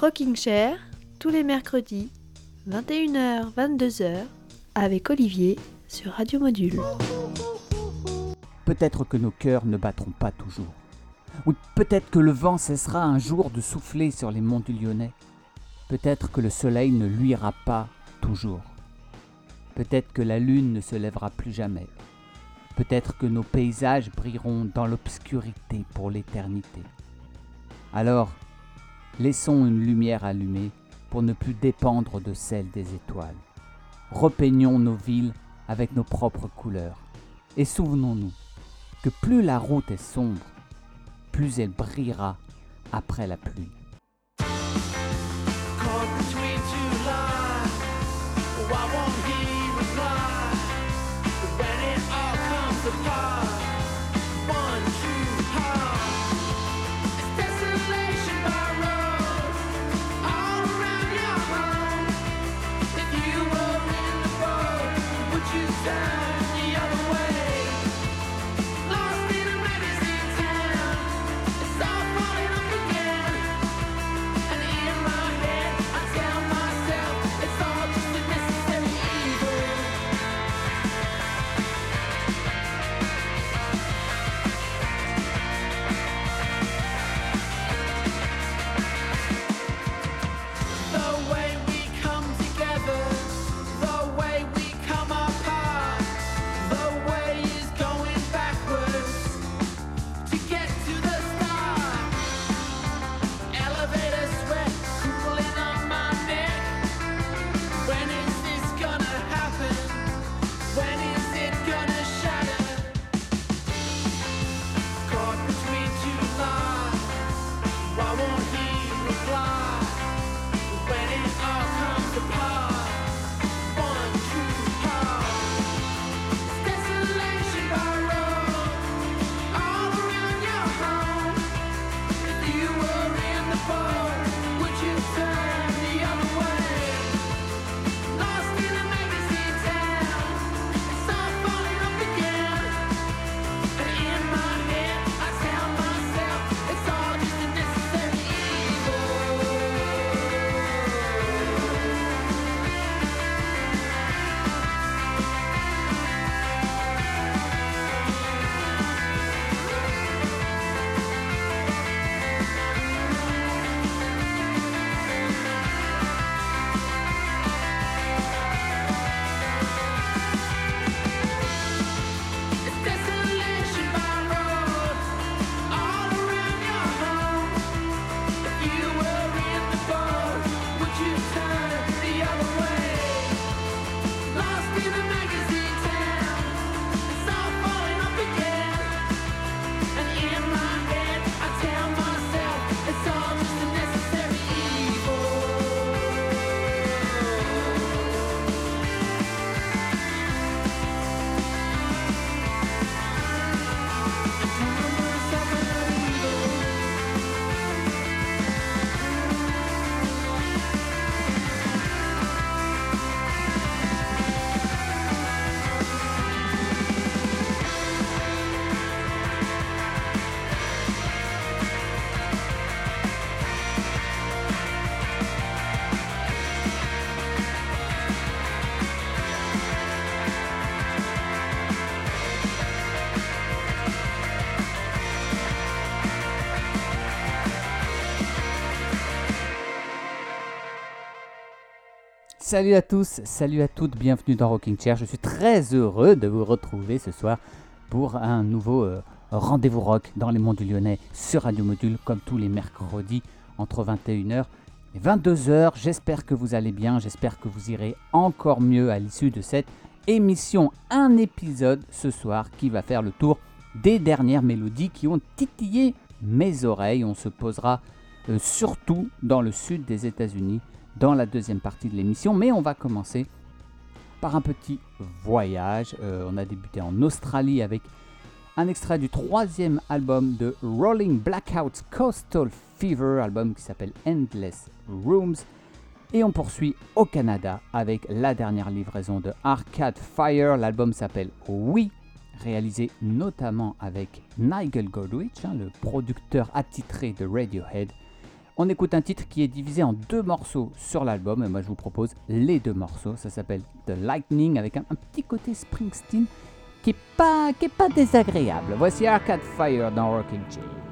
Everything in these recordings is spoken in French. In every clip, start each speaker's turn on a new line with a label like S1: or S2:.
S1: Rocking Chair, tous les mercredis, 21h, 22h, avec Olivier sur Radio Module.
S2: Peut-être que nos cœurs ne battront pas toujours. Ou peut-être que le vent cessera un jour de souffler sur les monts du Lyonnais. Peut-être que le soleil ne luira pas toujours. Peut-être que la lune ne se lèvera plus jamais. Peut-être que nos paysages brilleront dans l'obscurité pour l'éternité. Alors, laissons une lumière allumée pour ne plus dépendre de celle des étoiles. Repeignons nos villes avec nos propres couleurs. Et souvenons-nous que plus la route est sombre, plus elle brillera après la pluie. Salut à tous, salut à toutes, bienvenue dans Rocking Chair. Je suis très heureux de vous retrouver ce soir pour un nouveau euh, rendez-vous rock dans les monts du Lyonnais sur Radio Module, comme tous les mercredis entre 21h et 22h. J'espère que vous allez bien, j'espère que vous irez encore mieux à l'issue de cette émission. Un épisode ce soir qui va faire le tour des dernières mélodies qui ont titillé mes oreilles. On se posera euh, surtout dans le sud des États-Unis dans la deuxième partie de l'émission. Mais on va commencer par un petit voyage. Euh, on a débuté en Australie avec un extrait du troisième album de Rolling Blackout Coastal Fever, album qui s'appelle Endless Rooms. Et on poursuit au Canada avec la dernière livraison de Arcade Fire. L'album s'appelle Oui, réalisé notamment avec Nigel Godwich, hein, le producteur attitré de Radiohead.
S3: On écoute un titre qui est divisé en deux morceaux sur l'album, et moi je vous propose les deux morceaux. Ça s'appelle The Lightning avec un, petit côté Springsteen qui est pas, pas désagréable. Voici Arcade Fire dans Rocking Chair.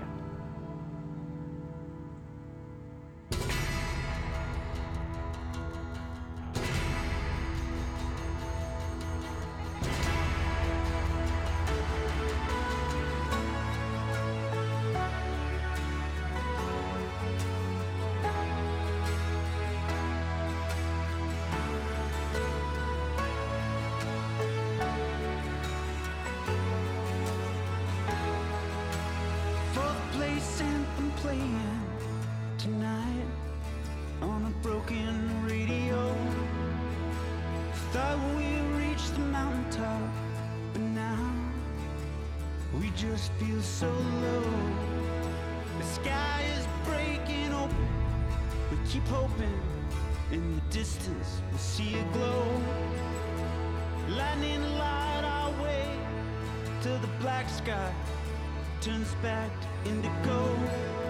S4: Place anthem playing tonight on a broken radio. Thought we reached the mountaintop, but now we just feel so low. The sky is breaking open. We keep hoping in the distance we'll see a glow. Lightning light our way to the black sky turns back to indigo.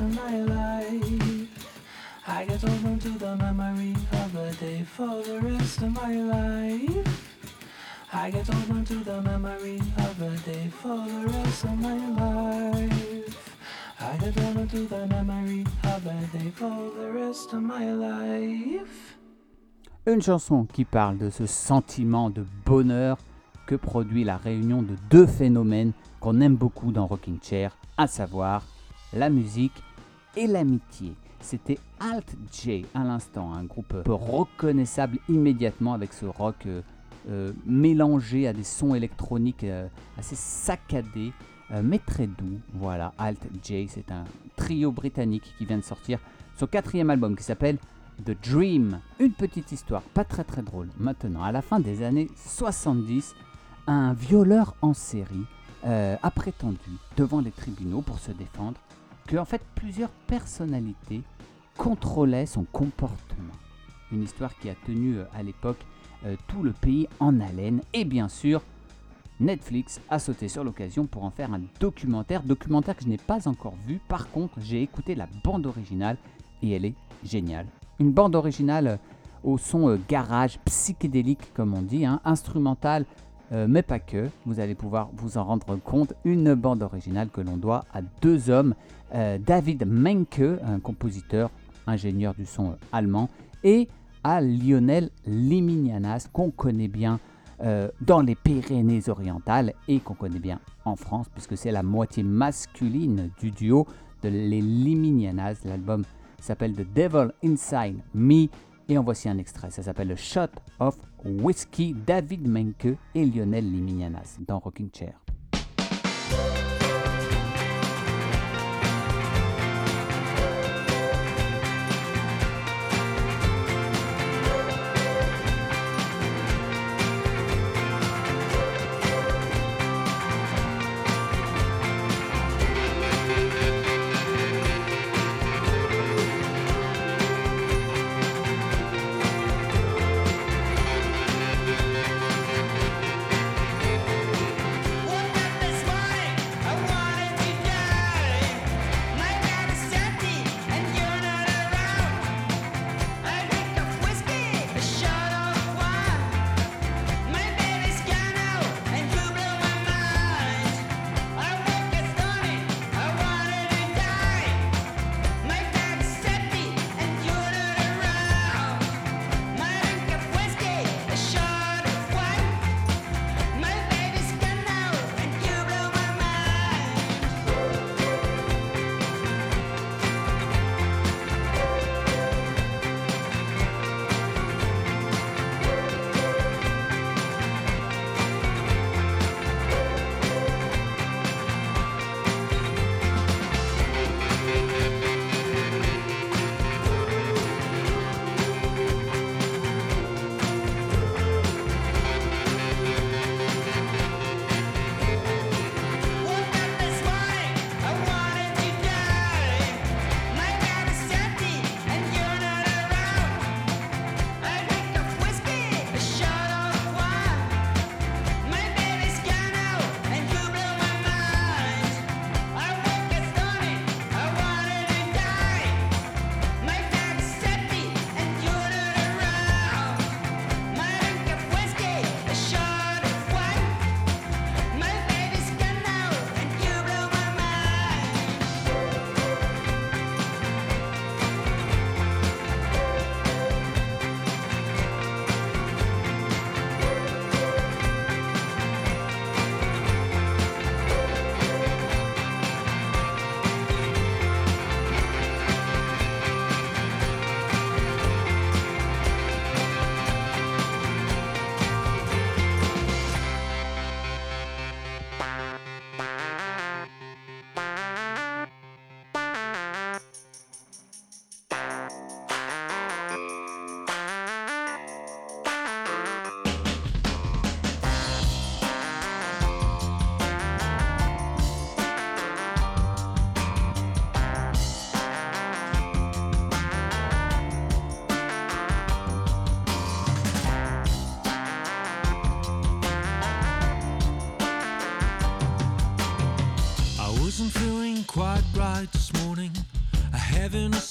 S4: Of
S2: my life. I get on to the memory of the day for the rest of my life. I get on to the memory of the day for the rest of my life. I get on to the memory of the day for the rest of my life.
S3: Une chanson qui parle de ce sentiment de bonheur que produit la réunion de deux phénomènes qu'on aime beaucoup dans Rocking Chair, à savoir la musique et l'amitié. C'était Alt J à l'instant, un groupe reconnaissable immédiatement avec ce rock euh, euh, mélangé à des sons électroniques euh, assez saccadés, mais très doux. Voilà, Alt J, c'est un trio britannique qui vient de sortir son quatrième album qui s'appelle The Dream. Une petite histoire, pas très très drôle. Maintenant, à la fin des années 70, un violeur en série a prétendu devant les tribunaux pour se défendre en fait plusieurs personnalités contrôlaient son comportement. Une histoire qui a tenu euh, à l'époque euh, tout le pays en haleine et bien sûr Netflix a sauté sur l'occasion pour en faire un documentaire, documentaire que je n'ai pas encore vu. Par contre, j'ai écouté la bande originale et elle est géniale. Une bande originale euh, au son garage psychédélique comme on dit, hein, instrumental euh, mais pas que. Vous allez pouvoir vous en rendre compte. Une bande originale que l'on doit à deux hommes, euh, David Menke, un compositeur, ingénieur du son euh, allemand, et à Lionel Liminianas, qu'on connaît bien dans les Pyrénées-Orientales et qu'on connaît bien en France, puisque c'est la moitié masculine du duo de les Liminianas. L'album s'appelle The Devil Inside Me. Et en voici un extrait, ça s'appelle Shot of Whiskey, David Menke et Lionel Liminianas dans Rocking Chair.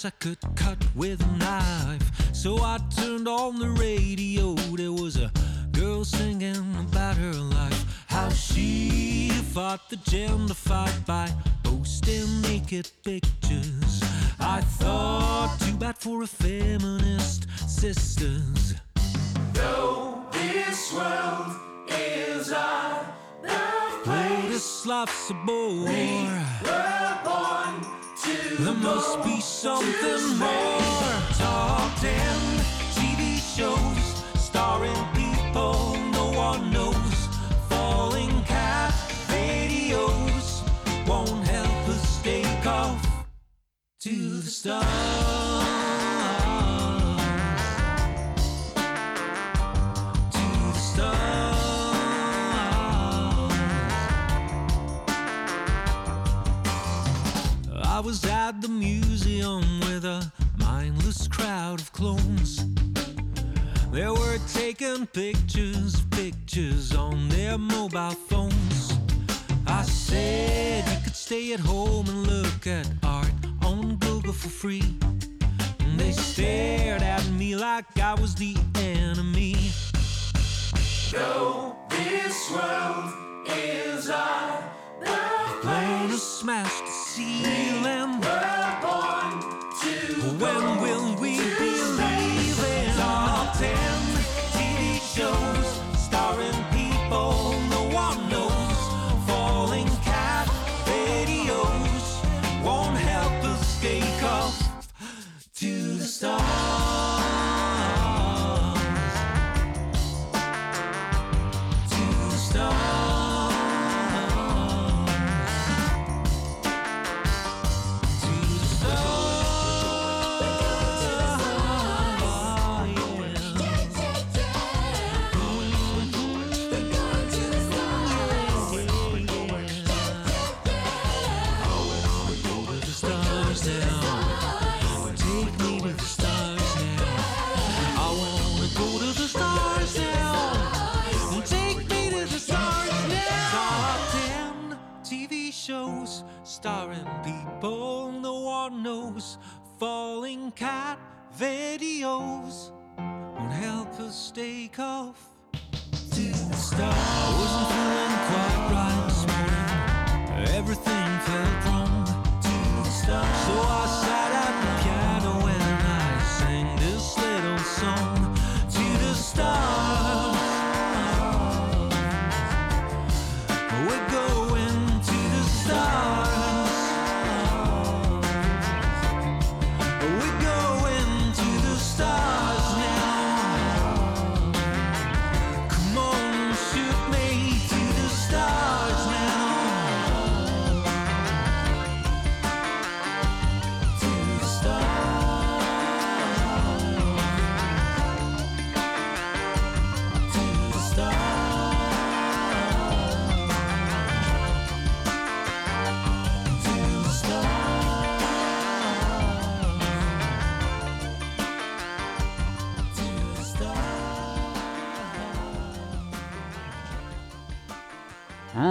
S5: I could cut with a knife. So I turned There must be something more. Top 10 TV shows starring people no one knows. Falling cat videos won't help us take off to the stars. Was at the museum with a mindless crowd of clones. They were taking pictures, pictures on their mobile phones. I said you could stay at home and look at art on Google for free. And they stared at me like I was the enemy. Though this world is our plane we're born to When will we be? Starring people no one knows. Falling cat videos won't help us take off to the stars. I wasn't feeling quite right this morning. Everything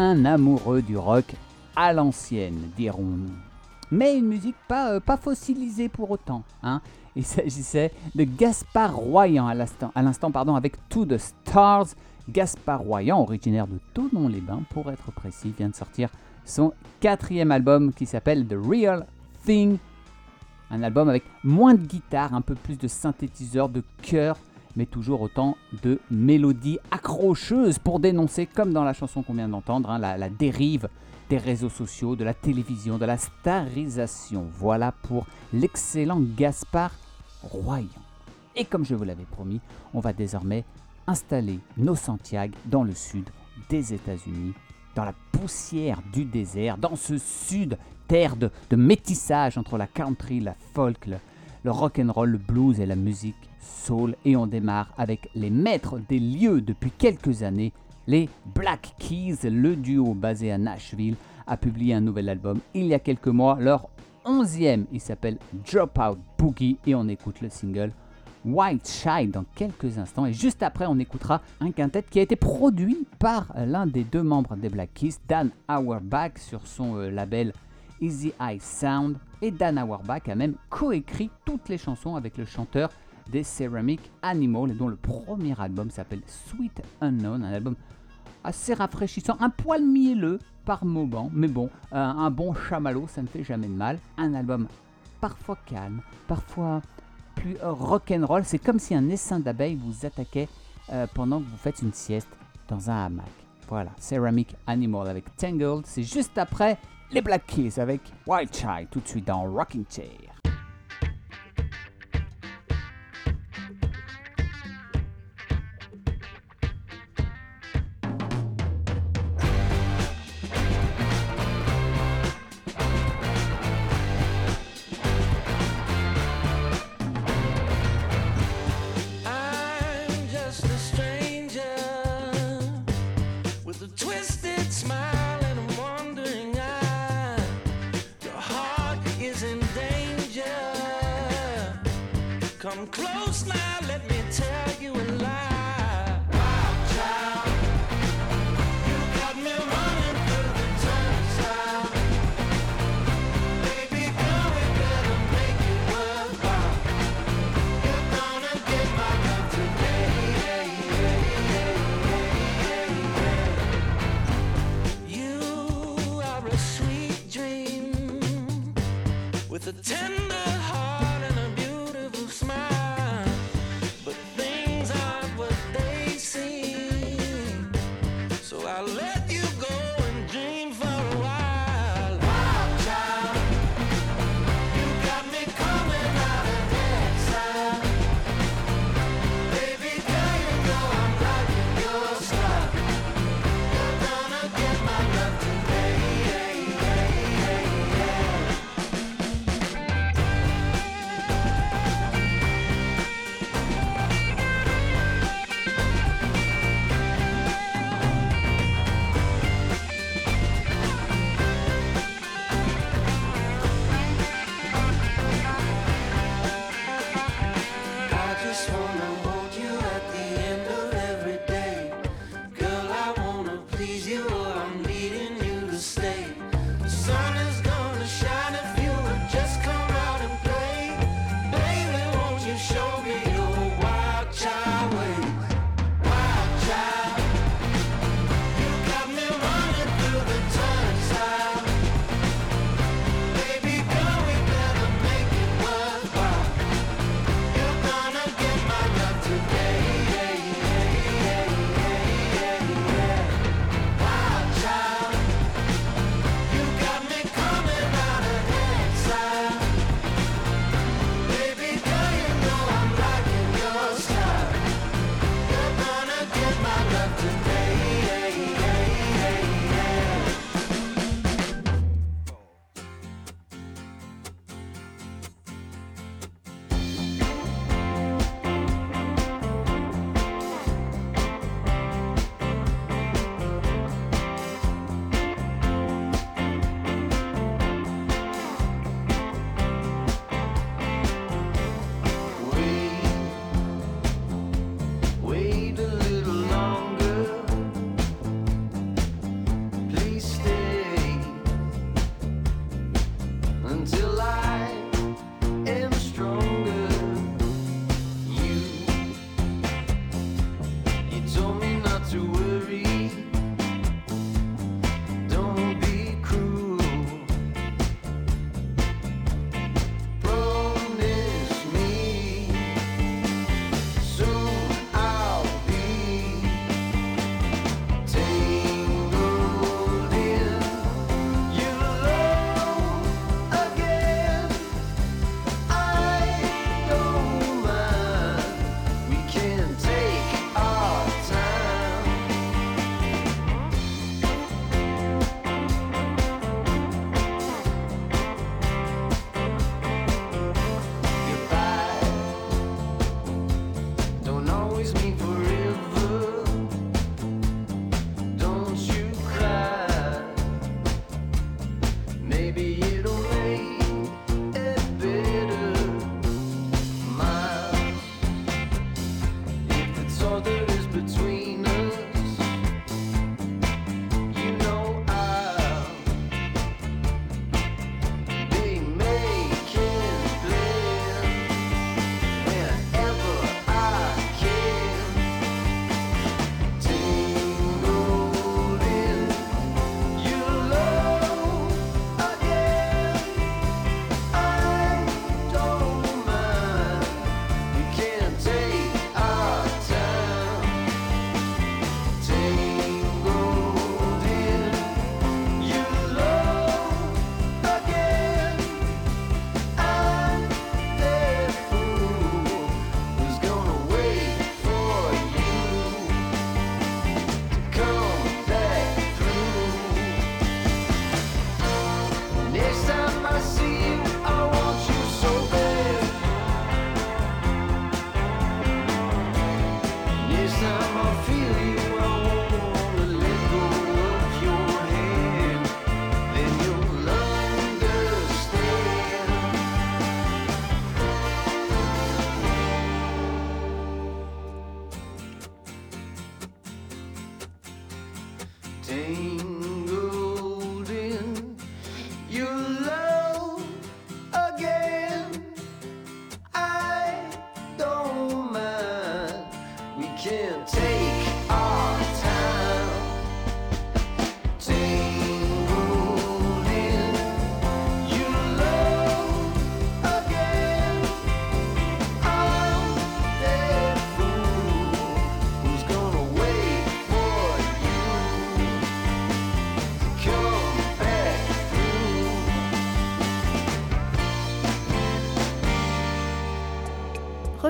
S3: Un amoureux du rock à l'ancienne, dirons-nous. Mais une musique pas, euh, pas fossilisée pour autant. Hein. Il s'agissait de Gaspard Royan à l'instant, pardon, avec To the Stars. Gaspard Royan, originaire de Tonon-les-Bains pour être précis, vient de sortir son quatrième album qui s'appelle The Real Thing. Un album avec moins de guitare, un peu plus de synthétiseurs, de chœurs, mais toujours autant de mélodies accrocheuses pour dénoncer, comme dans la chanson qu'on vient d'entendre, hein, la, dérive des réseaux sociaux, de la télévision, de la starisation. Voilà pour l'excellent Gaspard Royan. Et comme je vous l'avais promis, on va désormais installer nos Santiago dans le sud des États-Unis, dans la poussière du désert, dans ce sud, terre de, de métissage entre la country, la folk, le, le rock and roll, le blues et la musique soul. Et on démarre avec les maîtres des lieux depuis quelques années, les Black Keys, le duo basé à Nashville, a publié un nouvel album il y a quelques mois, leur onzième. Il s'appelle Dropout Boogie et on écoute le single White Child dans quelques instants. Et juste après, on écoutera un quintet qui a été produit par l'un des deux membres des Black Keys, Dan Auerbach, sur son euh, label
S6: Easy Eye Sound, et Dan Auerbach a même coécrit toutes les chansons avec le chanteur des Ceramic Animal, dont le premier album s'appelle Sweet Unknown, un album assez rafraîchissant, un poil mielleux par moment, mais bon, euh, un bon chamallow, ça ne fait jamais de mal. Un album parfois calme, parfois plus euh, rock'n'roll. C'est comme si un essaim d'abeilles vous attaquait euh, pendant que vous faites une sieste dans un hamac. Voilà, Ceramic Animal avec Tangled. C'est juste après les Black Keys avec Wild Child, tout de suite dans Rocking Chair.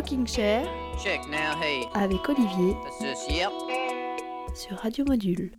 S7: Rocking Chair
S8: Check now, hey,
S7: avec Olivier sur Radio Module.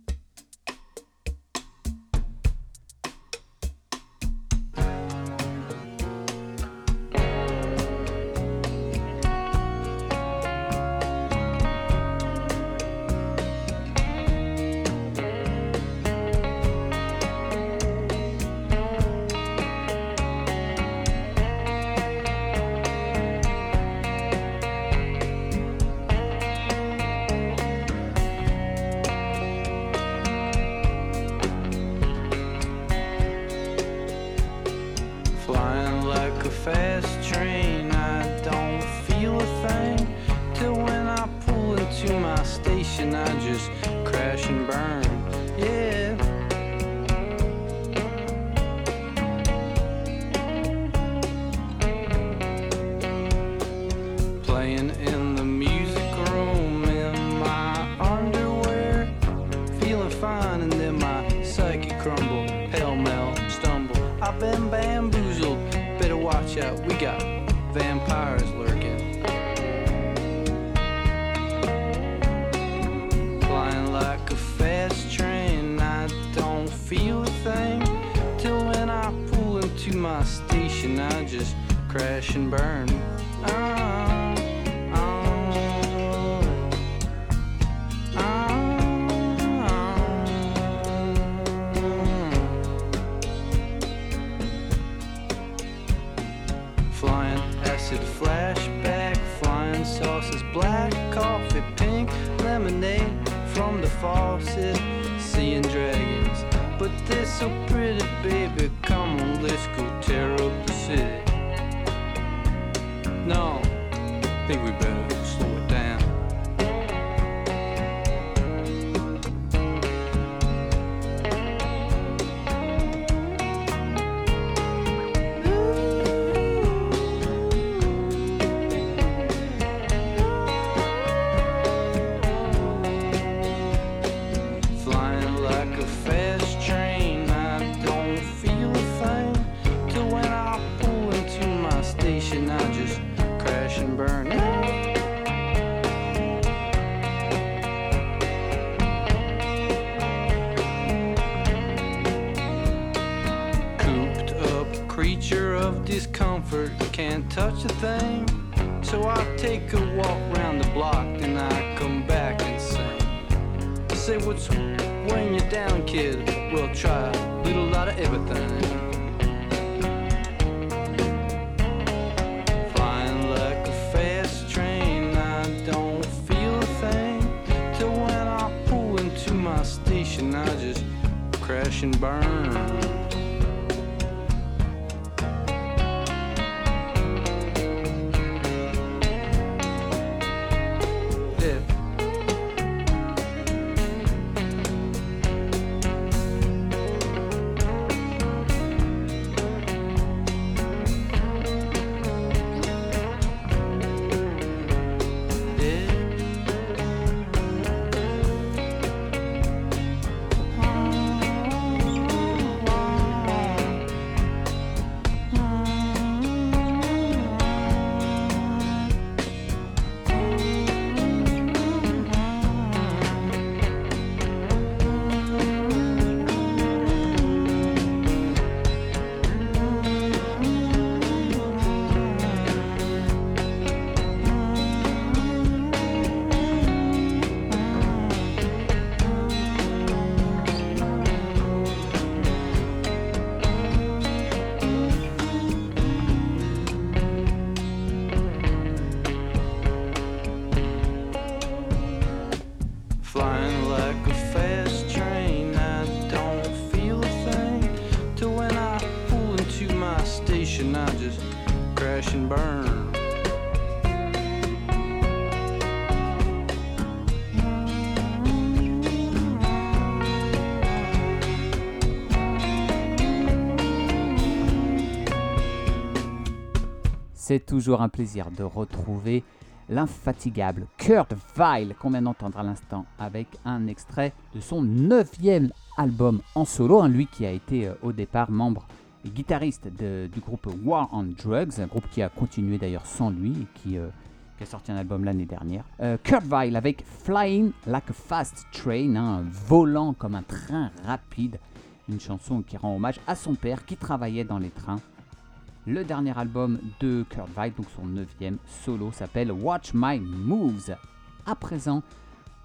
S9: No, think we better
S3: C'est toujours un plaisir de retrouver l'infatigable Kurt Weill qu'on vient d'entendre à l'instant avec un extrait de son neuvième album en solo, hein, lui qui a été euh, au départ membre et guitariste du groupe War on Drugs, un groupe qui a continué d'ailleurs sans lui et qui, euh, a sorti un album l'année dernière. Euh, Kurt Weill avec Flying Like a Fast Train, hein, volant comme un train rapide. Une chanson qui rend hommage à son père qui travaillait dans les trains. Le dernier album de Kurt Weill, donc son neuvième solo, s'appelle Watch My Moves. À présent,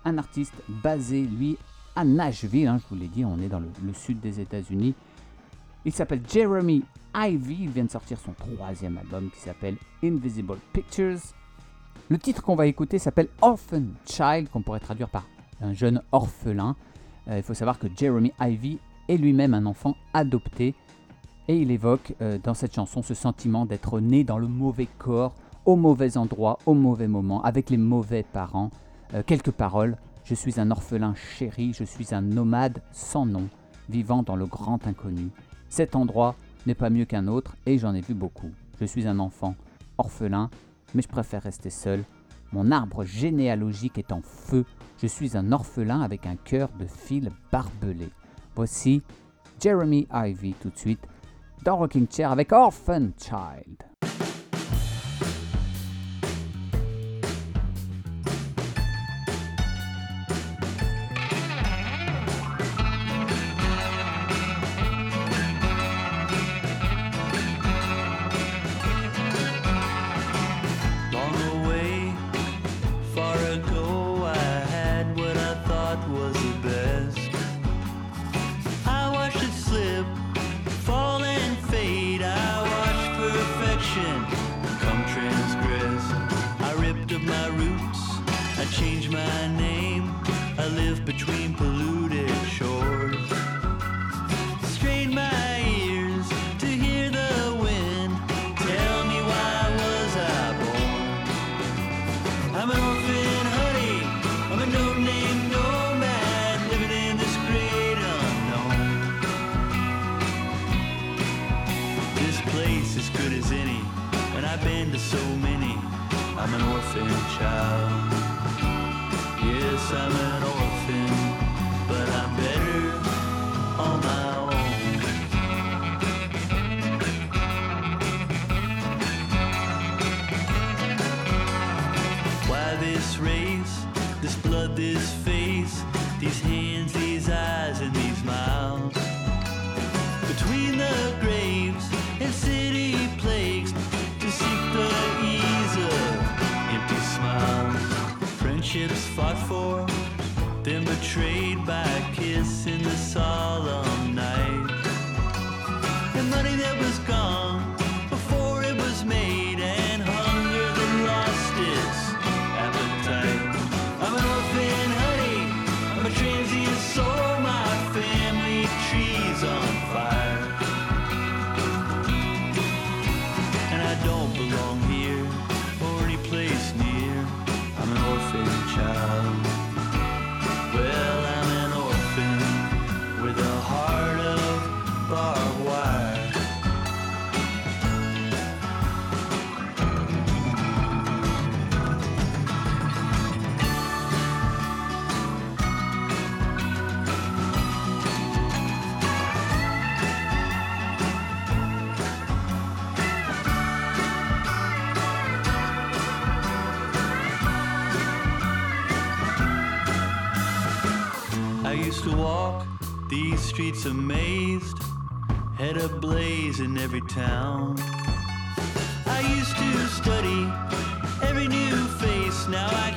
S3: un artiste basé, lui, à Nashville. hein, je vous l'ai dit, on est dans le, sud des États-Unis. Il s'appelle Jeremy Ivy. Il vient de sortir son troisième album qui s'appelle Invisible Pictures. Le titre qu'on va écouter s'appelle Orphan Child, qu'on pourrait traduire par un jeune orphelin. Euh, il faut savoir que Jeremy Ivy est lui-même un enfant adopté. Et il évoque euh, dans cette chanson ce sentiment d'être né dans le mauvais corps, au mauvais endroit, au mauvais moment, avec les mauvais parents. Euh, quelques paroles. Je suis un orphelin chéri, je suis un nomade sans nom, vivant dans le grand inconnu. Cet endroit n'est pas mieux qu'un autre et j'en ai vu beaucoup. Je suis un enfant orphelin, mais je préfère rester seul. Mon arbre généalogique est en feu. Je suis un orphelin avec un cœur de fil barbelé. Voici Jeremy Ivy tout de suite dans Rocking Chair avec Orphan Child.
S10: Then betrayed by a kiss in the solemn streets amazed, head ablaze in every town. I used to study every new face, now I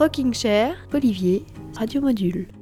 S7: Rocking Chair, Olivier, Radio Module.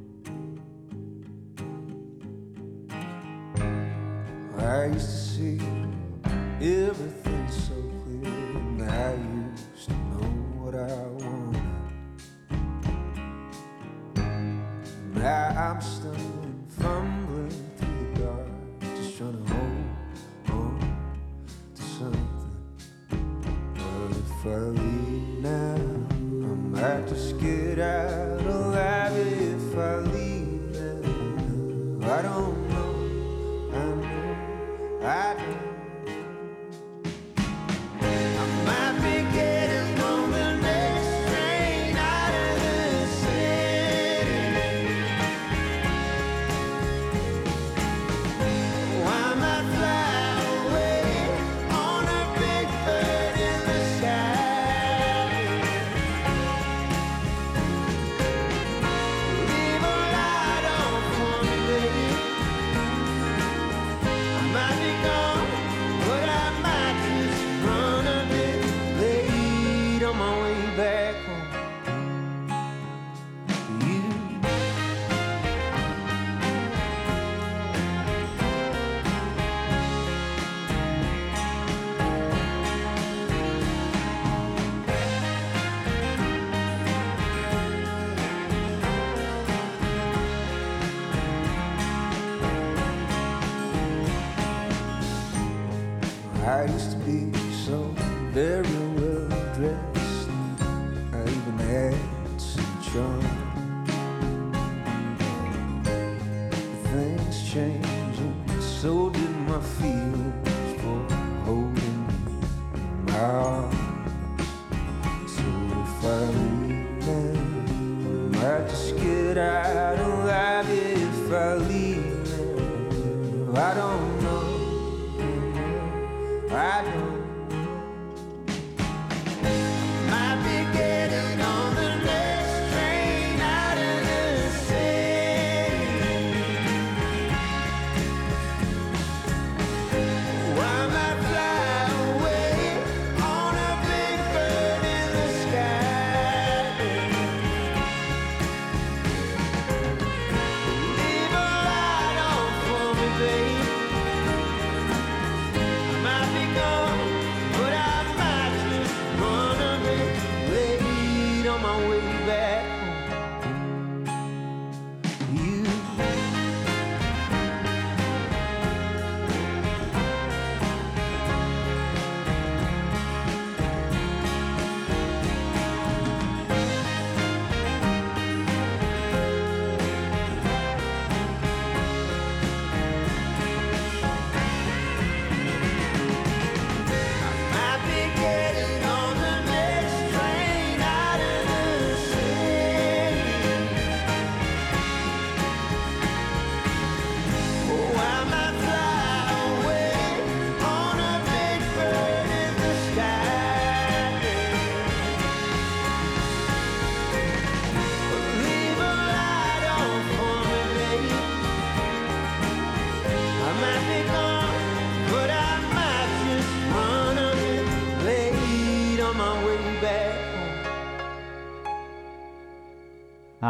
S11: I used to be so very well dressed. I even had some charm.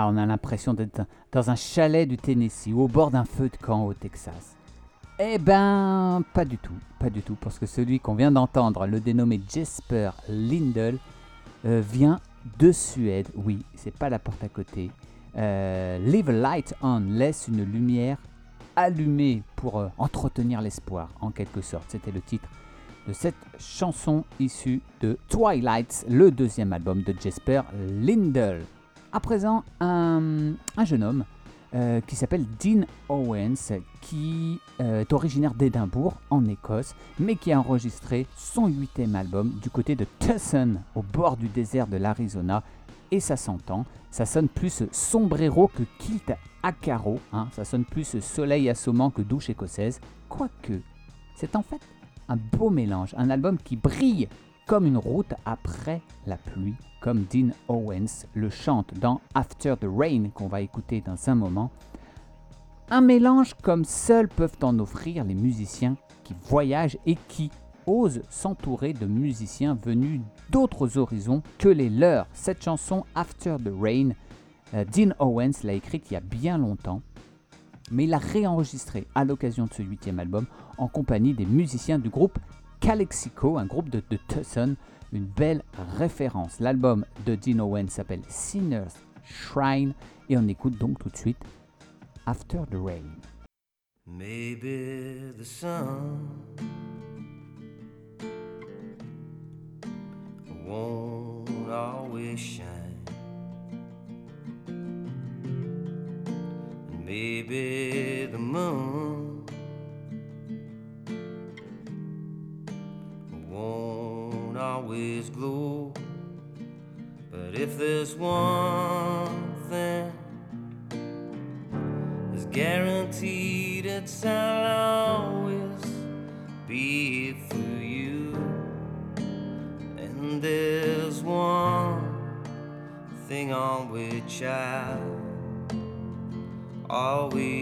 S11: On a
S3: l'impression d'être dans un chalet du Tennessee ou au bord d'un feu de camp au Texas. Eh ben, pas du tout, pas du tout, parce que celui qu'on vient d'entendre, le dénommé Jesper Lindell, euh, vient de Suède. Oui, c'est pas la porte à côté. Euh, Leave a Light On laisse une lumière allumée pour euh, entretenir l'espoir, en quelque sorte. C'était le titre de cette chanson issue de Twilight, le deuxième album de Jesper Lindell. À présent, un, un jeune homme euh, qui s'appelle Dean Owens, qui euh, est originaire d'Édimbourg, en Écosse, mais qui a enregistré son huitième album du côté de Tucson, au bord du désert de l'Arizona, et ça s'entend. Ça sonne plus sombrero que kilt à carreaux, hein, ça sonne plus soleil assommant que douche écossaise, quoique c'est en fait un beau mélange, un album qui brille comme une route après la pluie, comme Dean Owens le chante dans After the Rain qu'on va écouter dans un moment. Un mélange comme seuls peuvent en offrir les musiciens qui voyagent et qui osent s'entourer de musiciens venus d'autres horizons que les leurs. Cette chanson After the Rain, euh, Dean Owens l'a écrite il y a bien longtemps, mais il l'a réenregistrée à l'occasion de ce huitième album en compagnie des musiciens du groupe Calexico, un groupe de, de Tucson, une belle référence. L'album de Dean Owens s'appelle Sinner's Shrine et on écoute donc tout de suite After the Rain.
S11: Maybe the sun won't always shine. Maybe the moon there's one thing is guaranteed it's I'll always be for you. And there's one thing on which I always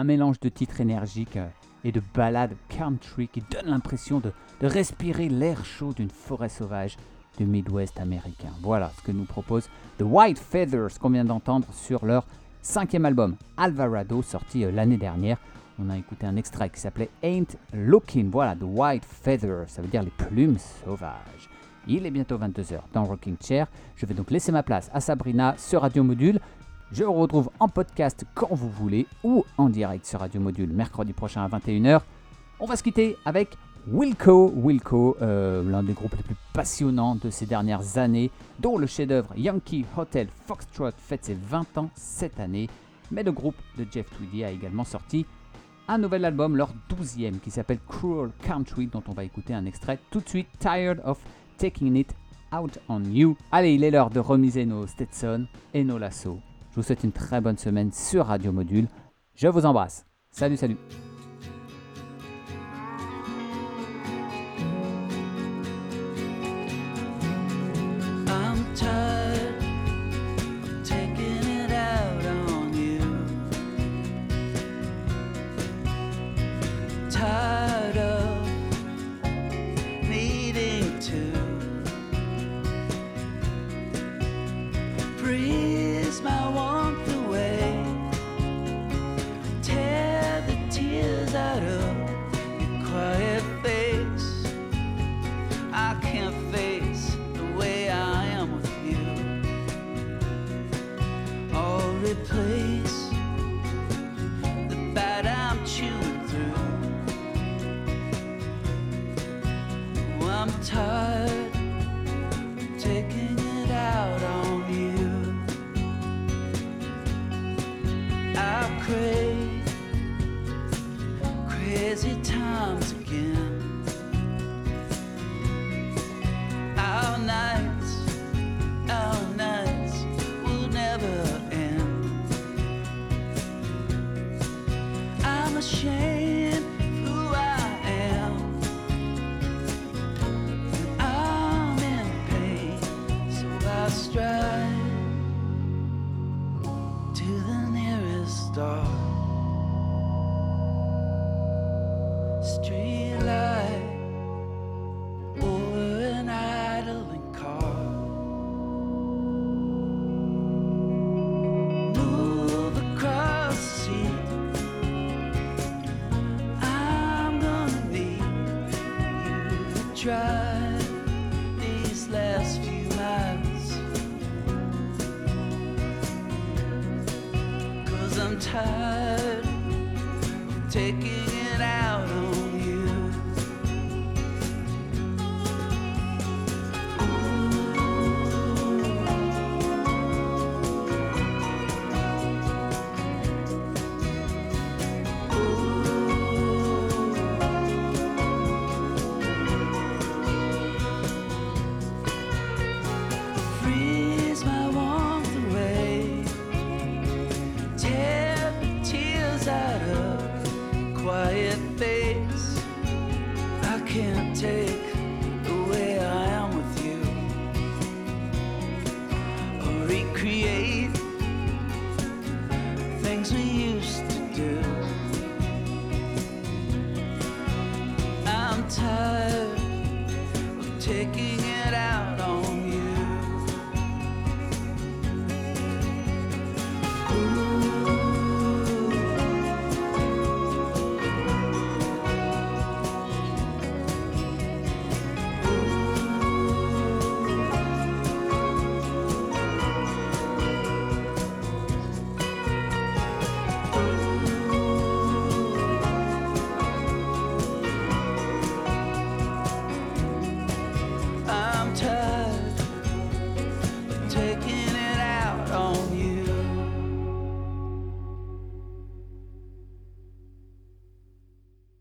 S3: Un mélange de titres énergiques euh, et de ballades country qui donne l'impression de, de respirer l'air chaud d'une forêt sauvage du Midwest américain. Voilà ce que nous propose The White Feathers qu'on vient d'entendre sur leur cinquième album Alvarado sorti euh, l'année dernière. On a écouté un extrait qui s'appelait Ain't Looking. Voilà, The White Feathers, ça veut dire les plumes sauvages. Il est bientôt 22h dans Rocking Chair. Je vais donc laisser ma place à Sabrina sur Radio Module. Je vous retrouve en podcast quand vous voulez ou en direct sur Radio Module mercredi prochain à 21h. On va se quitter avec Wilco. Wilco, euh, l'un des groupes les plus passionnants de ces dernières années, dont le chef-d'œuvre Yankee Hotel Foxtrot fête ses 20 ans cette année. Mais le groupe de Jeff Tweedy a également sorti un nouvel album, leur 12e, qui s'appelle Cruel Country, dont on va écouter un extrait tout de suite. Tired of Taking It Out on You. Allez, il est l'heure de remiser nos Stetson et nos lassos. Je vous souhaite une très bonne semaine sur Radio Module. Je vous embrasse. Salut, salut.